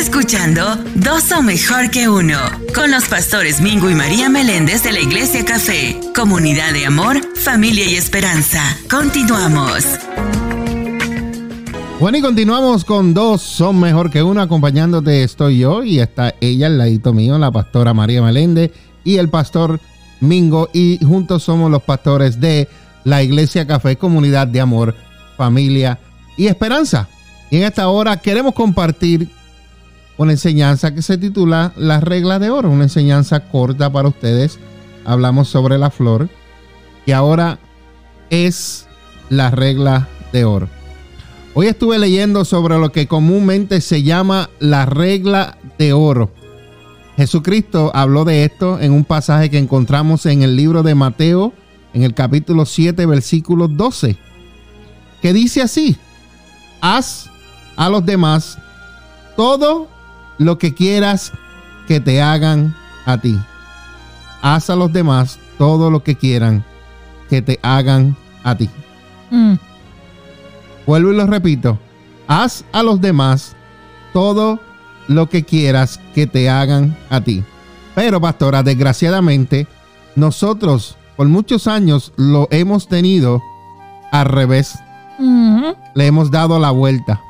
escuchando Dos o Mejor que Uno, con los pastores Mingo y María Meléndez de la Iglesia Café, comunidad de amor, familia y esperanza. Continuamos. Bueno, y continuamos con Dos son mejor que uno. Acompañándote estoy yo y está ella al ladito mío, la pastora María Meléndez y el pastor Mingo. Y juntos somos los pastores de la Iglesia Café, comunidad de amor, familia y esperanza. Y en esta hora queremos compartir una enseñanza que se titula La regla de oro, una enseñanza corta para ustedes. Hablamos sobre la flor y ahora es la regla de oro. Hoy estuve leyendo sobre lo que comúnmente se llama la regla de oro. Jesucristo habló de esto en un pasaje que encontramos en el libro de Mateo, en el capítulo 7, versículo 12, que dice así, haz a los demás todo lo que quieras que te hagan a ti. Haz a los demás todo lo que quieran que te hagan a ti. Mm. Vuelvo y lo repito. Haz a los demás todo lo que quieras que te hagan a ti. Pero, pastora, desgraciadamente, nosotros por muchos años lo hemos tenido al revés. Le hemos dado la vuelta.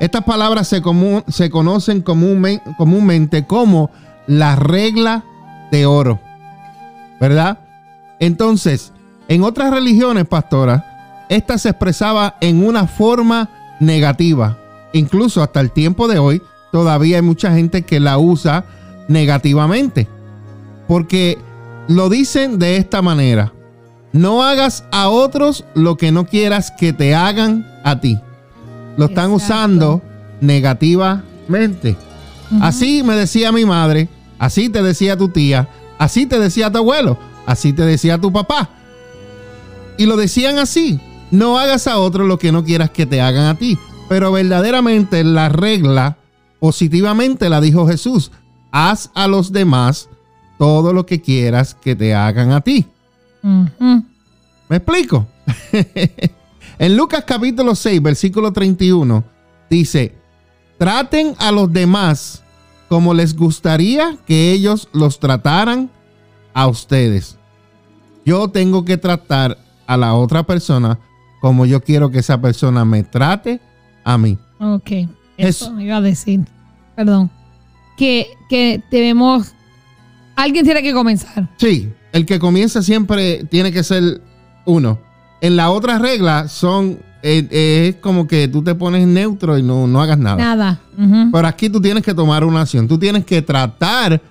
Estas palabras se, se conocen comúnmente como la regla de oro. ¿Verdad? Entonces, en otras religiones, pastora, esta se expresaba en una forma negativa. Incluso hasta el tiempo de hoy, todavía hay mucha gente que la usa negativamente. Porque lo dicen de esta manera. No hagas a otros lo que no quieras que te hagan a ti lo están usando negativamente. Así me decía mi madre, así te decía tu tía, así te decía tu abuelo, así te decía tu papá. Y lo decían así, no hagas a otro lo que no quieras que te hagan a ti. Pero verdaderamente la regla positivamente la dijo Jesús, haz a los demás todo lo que quieras que te hagan a ti. ¿Me explico? En Lucas capítulo 6, versículo 31, dice, traten a los demás como les gustaría que ellos los trataran a ustedes. Yo tengo que tratar a la otra persona como yo quiero que esa persona me trate a mí. Ok, eso me iba a decir. Perdón. Que, que debemos... Alguien tiene que comenzar. Sí, el que comienza siempre tiene que ser uno. En la otra regla son eh, eh, es como que tú te pones neutro y no, no hagas nada. Nada. Pero aquí tú tienes que tomar una acción. Tú tienes que tratar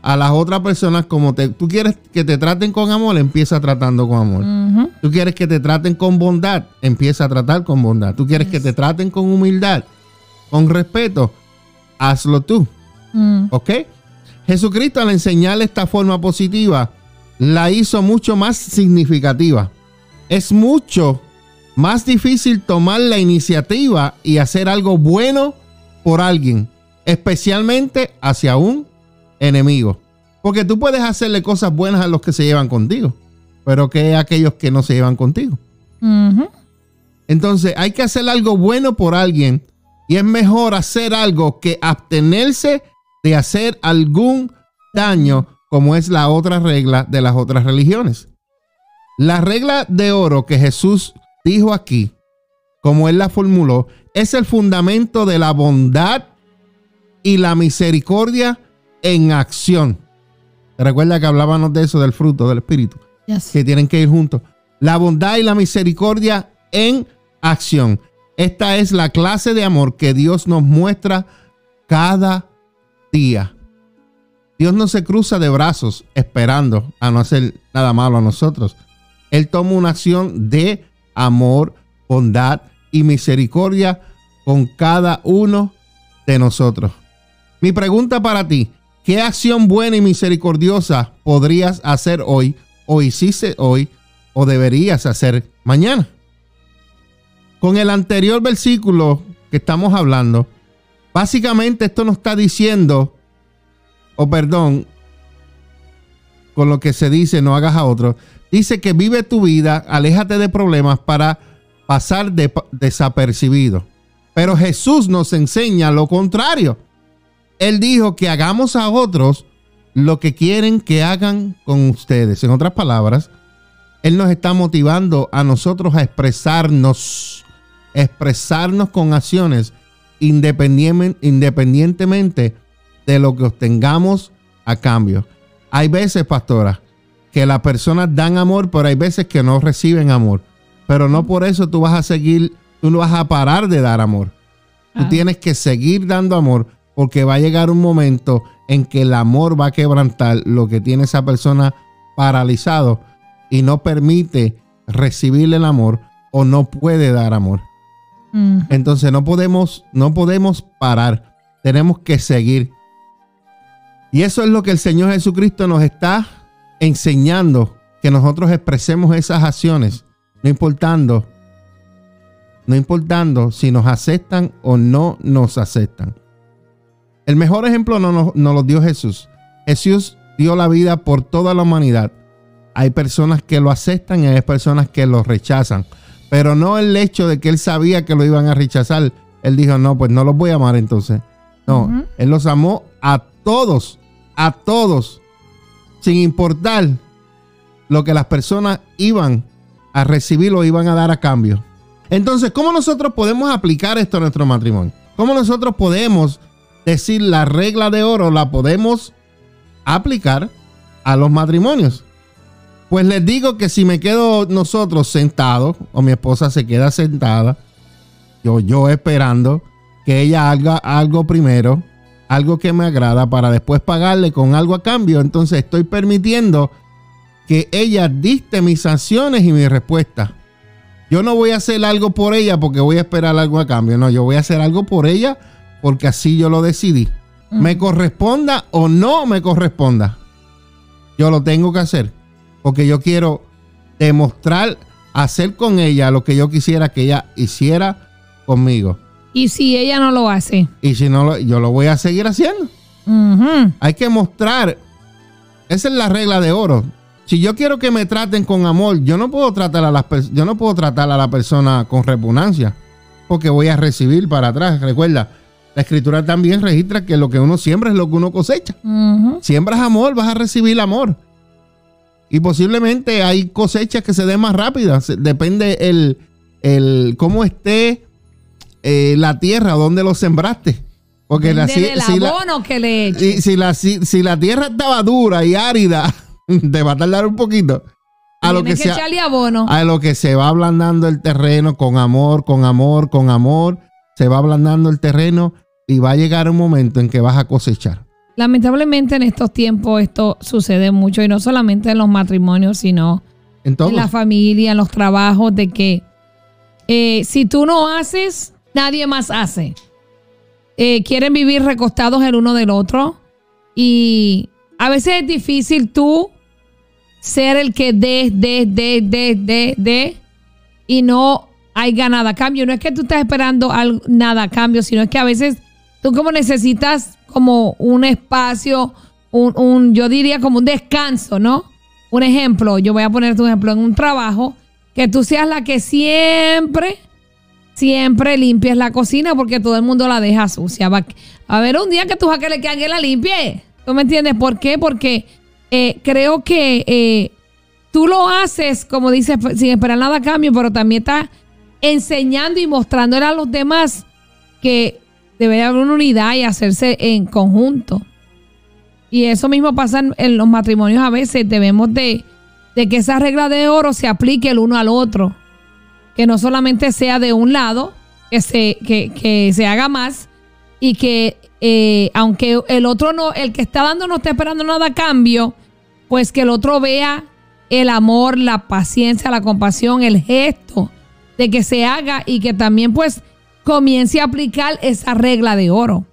a las otras personas como te, tú quieres que te traten con amor, empieza tratando con amor. Tú quieres que te traten con bondad, empieza a tratar con bondad. Tú quieres que te traten con humildad, con respeto, hazlo tú. Mm. ¿Ok? Jesucristo al enseñarle esta forma positiva, la hizo mucho más significativa es mucho más difícil tomar la iniciativa y hacer algo bueno por alguien, especialmente hacia un enemigo. Porque tú puedes hacerle cosas buenas a los que se llevan contigo, pero que a aquellos que no se llevan contigo. Entonces hay que hacer algo bueno por alguien y es mejor hacer algo que abstenerse de hacer algún daño, como es la otra regla de las otras religiones. La regla de oro que Jesús dijo aquí, como él la formuló, es el fundamento de la bondad y la misericordia en acción. Recuerda que hablábamos de eso, del fruto del Espíritu, que tienen que ir juntos. La bondad y la misericordia en acción. Esta es la clase de amor que Dios nos muestra cada día. Dios no se cruza de brazos esperando a no hacer nada malo a nosotros. Él toma una acción de amor, bondad y misericordia con cada uno de nosotros. Mi pregunta para ti, ¿qué acción buena y misericordiosa podrías hacer hoy o hiciste hoy o deberías hacer mañana? Con el anterior versículo que estamos hablando, básicamente esto nos está diciendo, o perdón, con lo que se dice no hagas a otro, Dice que vive tu vida, aléjate de problemas para pasar desapercibido. Pero Jesús nos enseña lo contrario. Él dijo que hagamos a otros lo que quieren que hagan con ustedes. En otras palabras, Él nos está motivando a nosotros a expresarnos, expresarnos con acciones independientemente de lo que obtengamos a cambio. Hay veces, pastora, que las personas dan amor, pero hay veces que no reciben amor. Pero no por eso tú vas a seguir, tú no vas a parar de dar amor. Tú tienes que seguir dando amor porque va a llegar un momento en que el amor va a quebrantar lo que tiene esa persona paralizado y no permite recibir el amor o no puede dar amor. Mm. Entonces no podemos, no podemos parar. Tenemos que seguir. Y eso es lo que el Señor Jesucristo nos está enseñando, que nosotros expresemos esas acciones, no importando, no importando si nos aceptan o no nos aceptan. El mejor ejemplo nos, nos lo dio Jesús. Jesús dio la vida por toda la humanidad. Hay personas que lo aceptan y hay personas que lo rechazan. Pero no el hecho de que él sabía que lo iban a rechazar. Él dijo, no, pues no los voy a amar entonces. No, él los amó a todos, a todos, sin importar lo que las personas iban a recibir o iban a dar a cambio. Entonces, ¿cómo nosotros podemos aplicar esto a nuestro matrimonio? ¿Cómo nosotros podemos decir la regla de oro la podemos aplicar a los matrimonios? Pues les digo que si me quedo nosotros sentados o mi esposa se queda sentada, yo, yo esperando que ella haga algo primero, algo que me agrada para después pagarle con algo a cambio, entonces estoy permitiendo que ella dicte mis sanciones y mi respuesta. Yo no voy a hacer algo por ella porque voy a esperar algo a cambio, no, yo voy a hacer algo por ella porque así yo lo decidí. Me corresponda o no me corresponda. Yo lo tengo que hacer porque yo quiero demostrar, hacer con ella lo que yo quisiera que ella hiciera conmigo. ¿Y si ella no lo hace? Y si no, yo lo voy a seguir haciendo. Hay que mostrar, esa es la regla de oro. Si yo quiero que me traten con amor, yo no puedo tratar a las yo no puedo tratar a la persona con repugnancia, porque voy a recibir para atrás. Recuerda, la escritura también registra que lo que uno siembra es lo que uno cosecha. Siembras amor, vas a recibir amor. Y posiblemente hay cosechas que se den más rápidas. Depende el, el cómo esté eh, la tierra, donde lo sembraste. Porque la, si, abono que le Si, la, si, la tierra estaba dura y árida, te va a tardar un poquito. A lo que, se, abono. a lo que se va ablandando el terreno con amor, con amor, con amor. Se va ablandando el terreno y va a llegar un momento en que vas a cosechar. Lamentablemente en estos tiempos esto sucede mucho y no solamente en los matrimonios, sino en, la familia, en los trabajos, de que eh, si tú no haces, nadie más hace. Eh, quieren vivir recostados el uno del otro y a veces es difícil tú ser el que dé, dé, dé, dé, dé, dé y no hay nada a cambio. No es que tú estés esperando nada a cambio, sino es que a veces tú como necesitas como un espacio, un, yo diría como un descanso, ¿no? Un ejemplo, yo voy a poner tu ejemplo en un trabajo, que tú seas la que siempre, siempre limpies la cocina porque todo el mundo la deja sucia. Va a ver un día que tú que le que la limpie. ¿Tú me entiendes? ¿Por qué? Porque eh, creo que eh, tú lo haces, como dices, sin esperar nada a cambio, pero también estás enseñando y mostrándole a los demás que debe haber una unidad y hacerse en conjunto. Y eso mismo pasa en, los matrimonios a veces. Debemos de, que esa regla de oro se aplique el uno al otro. Que no solamente sea de un lado, que se, que, se haga más y que eh, aunque el otro no, el que está dando no esté esperando nada a cambio, pues que el otro vea el amor, la paciencia, la compasión, el gesto de que se haga y que también pues comience a aplicar esa regla de oro.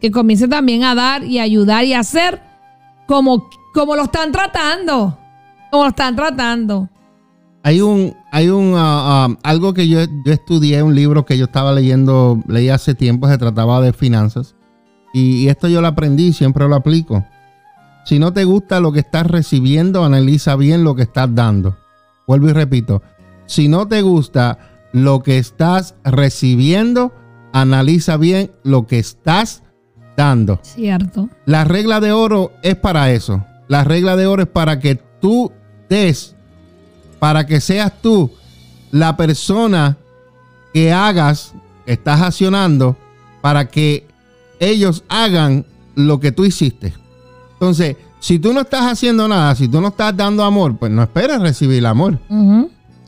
Que comience también a dar y ayudar y hacer como, como lo están tratando. Como lo están tratando. Hay un, hay un ah, algo que yo, yo, estudié, un libro que yo estaba leyendo, leí hace tiempo, se trataba de finanzas. Y, y esto yo lo aprendí y siempre lo aplico. Si no te gusta lo que estás recibiendo, analiza bien lo que estás dando. Vuelvo y repito. Si no te gusta lo que estás recibiendo, analiza bien lo que estás dando. Cierto. La regla de oro es para eso. La regla de oro es para que tú des, para que seas tú la persona que hagas, estás accionando, para que ellos hagan lo que tú hiciste. Entonces, si tú no estás haciendo nada, si tú no estás dando amor, pues no esperes recibir amor.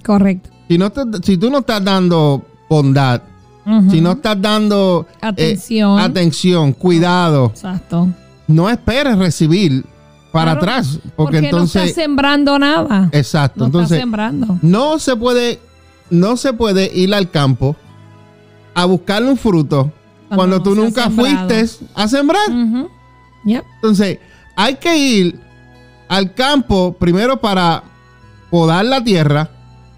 Correcto. Si, no si tú no estás dando bondad, si no estás dando eh, atención, atención cuidado, Exacto. no esperes recibir para atrás, porque, entonces no estás sembrando nada. Exacto, entonces sembrando. no se puede no se puede ir al campo a buscarle un fruto cuando, tú nunca fuiste a sembrar. Entonces, hay que ir al campo primero para podar la tierra,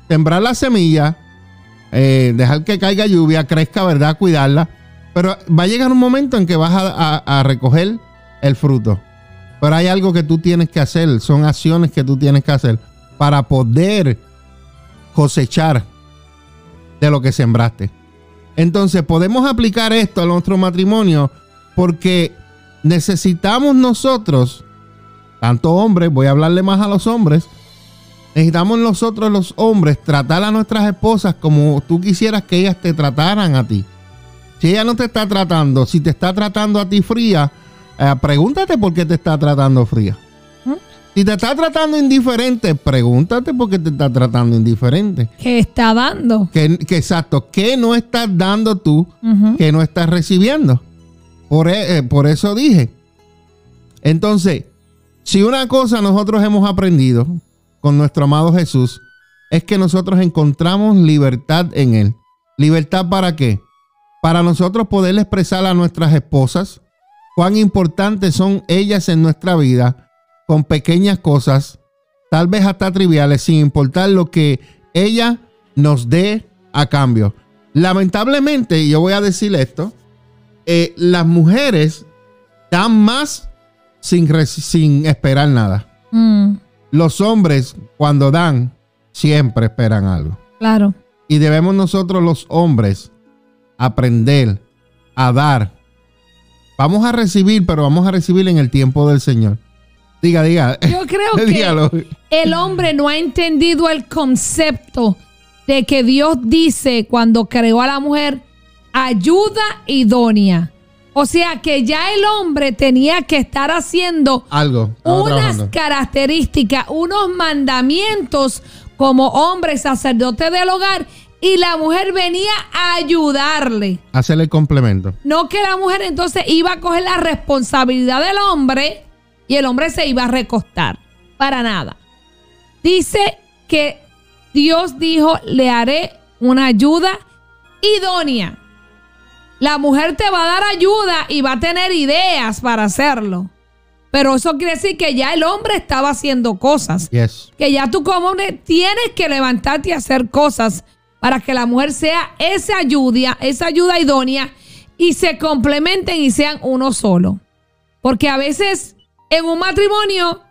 sembrar la semilla, eh, dejar que caiga lluvia, crezca, ¿verdad? Cuidarla. Pero va a llegar un momento en que vas a, recoger el fruto. Pero hay algo que tú tienes que hacer, son acciones que tú tienes que hacer para poder cosechar de lo que sembraste. Entonces podemos aplicar esto a nuestro matrimonio porque necesitamos nosotros, tanto hombres, voy a hablarle más a los hombres, Necesitamos nosotros los hombres tratar a nuestras esposas como tú quisieras que ellas te trataran a ti. Si ella no te está tratando, si te está tratando a ti fría, eh, pregúntate por qué te está tratando fría. ¿Mm? Si te está tratando indiferente, pregúntate por qué te está tratando indiferente. ¿Qué está dando? Que, exacto, ¿qué no estás dando tú que no estás recibiendo? Por, e, eh, por eso dije. Entonces, si una cosa nosotros hemos aprendido, con nuestro amado Jesús es que nosotros encontramos libertad en Él. ¿Libertad para qué? Para nosotros poder expresar a nuestras esposas cuán importantes son ellas en nuestra vida con pequeñas cosas, tal vez hasta triviales, sin importar lo que ella nos dé a cambio. Lamentablemente, yo voy a decir esto, eh, las mujeres dan más sin, sin esperar nada. Mm. Los hombres, cuando dan, siempre esperan algo. Claro. Y debemos nosotros los hombres aprender a dar. Vamos a recibir, pero vamos a recibir en el tiempo del Señor. Diga, diga. Yo creo que el hombre no ha entendido el concepto de que Dios dice cuando creó a la mujer ayuda idónea. O sea que ya el hombre tenía que estar haciendo algo, unas características, unos mandamientos como hombre sacerdote del hogar y la mujer venía a ayudarle. Hacerle complemento. No que la mujer entonces iba a coger la responsabilidad del hombre y el hombre se iba a recostar. Para nada. Dice que Dios dijo, le haré una ayuda idónea. La mujer te va a dar ayuda y va a tener ideas para hacerlo. Pero eso quiere decir que ya el hombre estaba haciendo cosas. Que ya tú como hombre tienes que levantarte y hacer cosas para que la mujer sea esa ayuda, esa ayuda idónea y se complementen y sean uno solo. Porque a veces en un matrimonio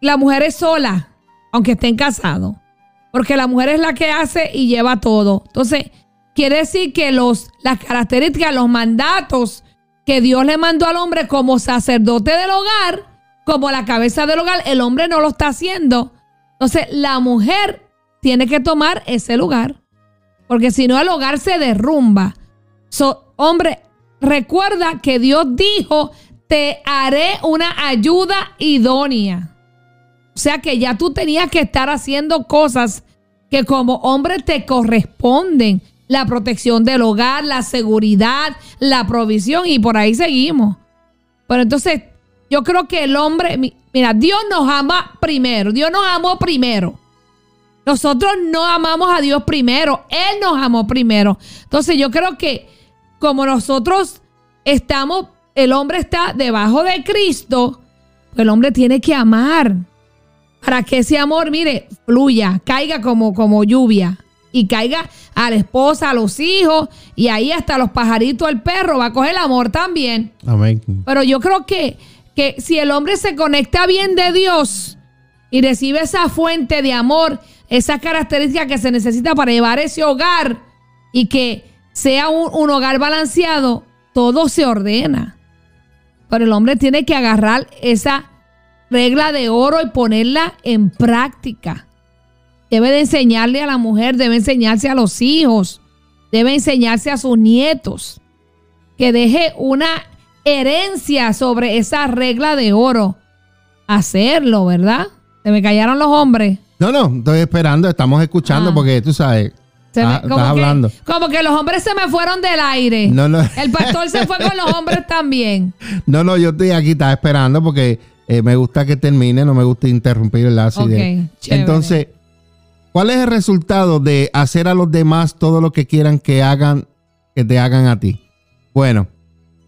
la mujer es sola, aunque estén casados. Porque la mujer es la que hace y lleva todo. Entonces, Quiere decir que los, las características, los mandatos que Dios le mandó al hombre como sacerdote del hogar, como la cabeza del hogar, el hombre no lo está haciendo. Entonces, la mujer tiene que tomar ese lugar. Porque si no, el hogar se derrumba. So, hombre, recuerda que Dios dijo, te haré una ayuda idónea. O sea que ya tú tenías que estar haciendo cosas que como hombre te corresponden la protección del hogar, la seguridad, la provisión y por ahí seguimos. Pero entonces yo creo que el hombre, mira, Dios nos ama primero, Dios nos amó primero. Nosotros no amamos a Dios primero, Él nos amó primero. Entonces yo creo que como nosotros estamos, el hombre está debajo de Cristo, pues el hombre tiene que amar para que ese amor, mire, fluya, caiga como, como lluvia y caiga a la esposa, a los hijos y ahí hasta los pajaritos, el perro va a coger el amor también. Amén. Pero yo creo que, que si el hombre se conecta bien de Dios y recibe esa fuente de amor, esa característica que se necesita para llevar ese hogar y que sea un, un hogar balanceado, todo se ordena. Pero el hombre tiene que agarrar esa regla de oro y ponerla en práctica. Debe de enseñarle a la mujer, debe enseñarse a los hijos, debe enseñarse a sus nietos. Que deje una herencia sobre esa regla de oro. Hacerlo, ¿verdad? Se me callaron los hombres. No, no, estoy esperando, estamos escuchando ah. porque tú sabes, como hablando. como que los hombres se me fueron del aire. No, no. El pastor se fue con los hombres también. No, no, yo estoy aquí, estaba esperando porque eh, me gusta que termine, no me gusta interrumpir el okay, Entonces, ¿cuál es el resultado de hacer a los demás todo lo que quieran que hagan, que te hagan a ti? Bueno,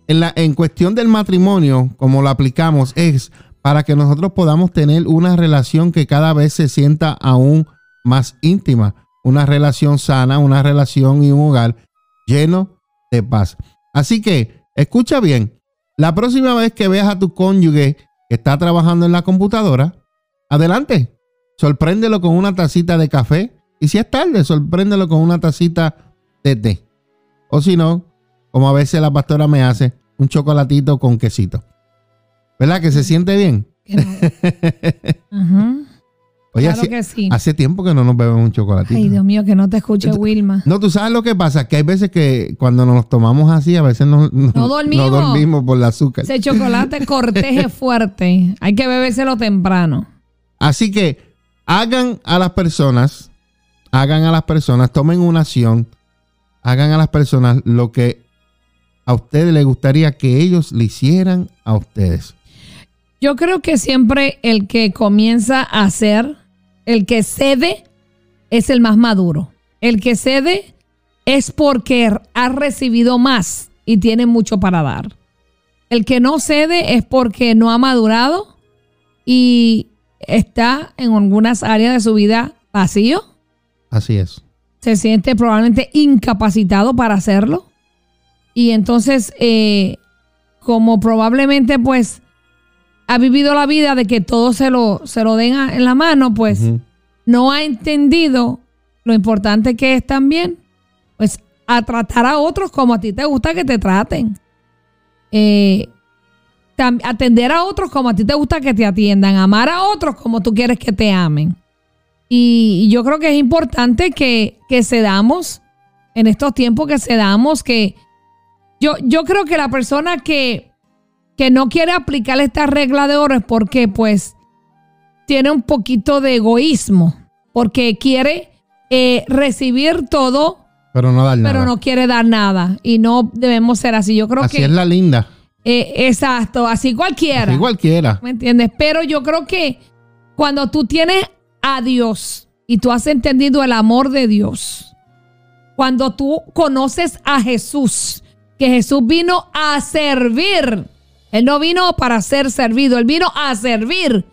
en, la, en cuestión del matrimonio, como lo aplicamos, es para que nosotros podamos tener una relación que cada vez se sienta aún más íntima una relación sana, una relación y un hogar lleno de paz. Así que, escucha bien, la próxima vez que veas a tu cónyuge que está trabajando en la computadora, adelante, sorpréndelo con una tacita de café y si es tarde, sorpréndelo con una tacita de té. O si no, como a veces la pastora me hace, un chocolatito con quesito. ¿Verdad que se siente bien? Oye, hace, tiempo que no nos bebemos un chocolatito. Ay, Dios mío, que no te escuche Wilma. No, tú sabes lo que pasa, que hay veces que cuando nos tomamos así, a veces no, no, dormimos. por el azúcar. Ese chocolate corteje fuerte. Hay que bebérselo temprano. Así que hagan a las personas, hagan a las personas, tomen una acción, hagan a las personas lo que a ustedes les gustaría que ellos le hicieran a ustedes. Yo creo que siempre el que comienza a hacer el que cede es el más maduro. El que cede es porque ha recibido más y tiene mucho para dar. El que no cede es porque no ha madurado y está en algunas áreas de su vida vacío. Así es. Se siente probablemente incapacitado para hacerlo. Y entonces, eh, como probablemente pues ha vivido la vida de que todo se lo, se lo den en la mano, pues no ha entendido lo importante que es también, pues a tratar a otros como a ti te gusta que te traten. Eh, atender a otros como a ti te gusta que te atiendan, amar a otros como tú quieres que te amen. Y, yo creo que es importante que, que se damos, en estos tiempos que se damos, que yo, yo creo que la persona que, que no quiere aplicar esta regla de oro es porque pues tiene un poquito de egoísmo, porque quiere eh, recibir todo, pero no dar nada. Pero no quiere dar nada y no debemos ser así. Yo creo que así es la linda. Eh, exacto, así cualquiera. Así cualquiera. ¿Me entiendes? Pero yo creo que cuando tú tienes a Dios y tú has entendido el amor de Dios, cuando tú conoces a Jesús, que Jesús vino a servir él no vino para ser servido, él vino a servir.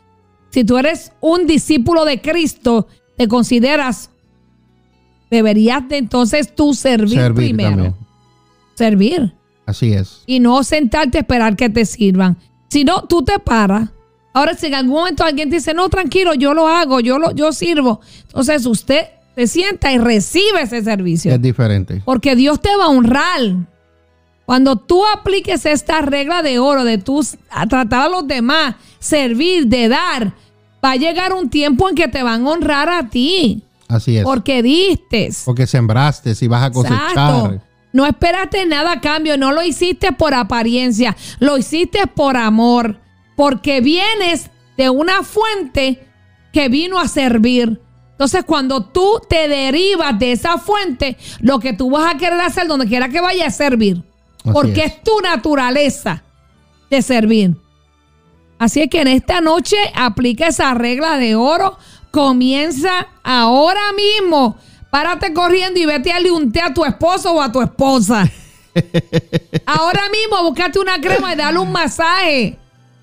Si tú eres un discípulo de Cristo, te consideras, deberías de entonces tú servir, primero. Servir. Así es. Y no sentarte a esperar que te sirvan. Si no, tú te paras. Ahora, si en algún momento alguien dice, no, tranquilo, yo lo hago, yo, lo, yo sirvo. Entonces usted se sienta y recibe ese servicio. Es diferente. Porque Dios te va a honrar. Cuando tú apliques esta regla de oro de tú tratar a los demás, servir, de dar, va a llegar un tiempo en que te van a honrar a ti. Así es. Porque diste. Porque sembraste y vas a cosechar. No esperaste nada a cambio, no lo hiciste por apariencia, lo hiciste por amor, porque vienes de una fuente que vino a servir. Entonces, cuando tú te derivas de esa fuente, lo que tú vas a querer hacer donde quiera que vaya es servir porque es. tu naturaleza de servir. Así es que en esta noche aplica esa regla de oro. Comienza ahora mismo. Párate corriendo y vete a unté a tu esposo o a tu esposa. ahora mismo búscate una crema y dale un masaje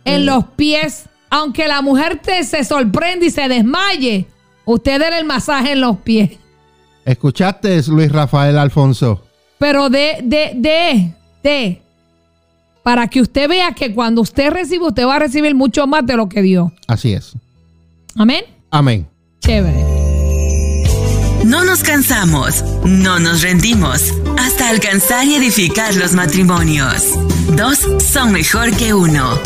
en los pies. Aunque la mujer te se sorprende y se desmaye, usted dé el masaje en los pies. ¿Escuchaste, Luis Rafael Alfonso? Pero de, de, de, para que usted vea que cuando usted recibe, usted va a recibir mucho más de lo que dio. Así es. Amén. Amén. Chévere. No nos cansamos, no nos rendimos. Hasta hasta alcanzar y edificar los matrimonios. Dos son mejor que uno.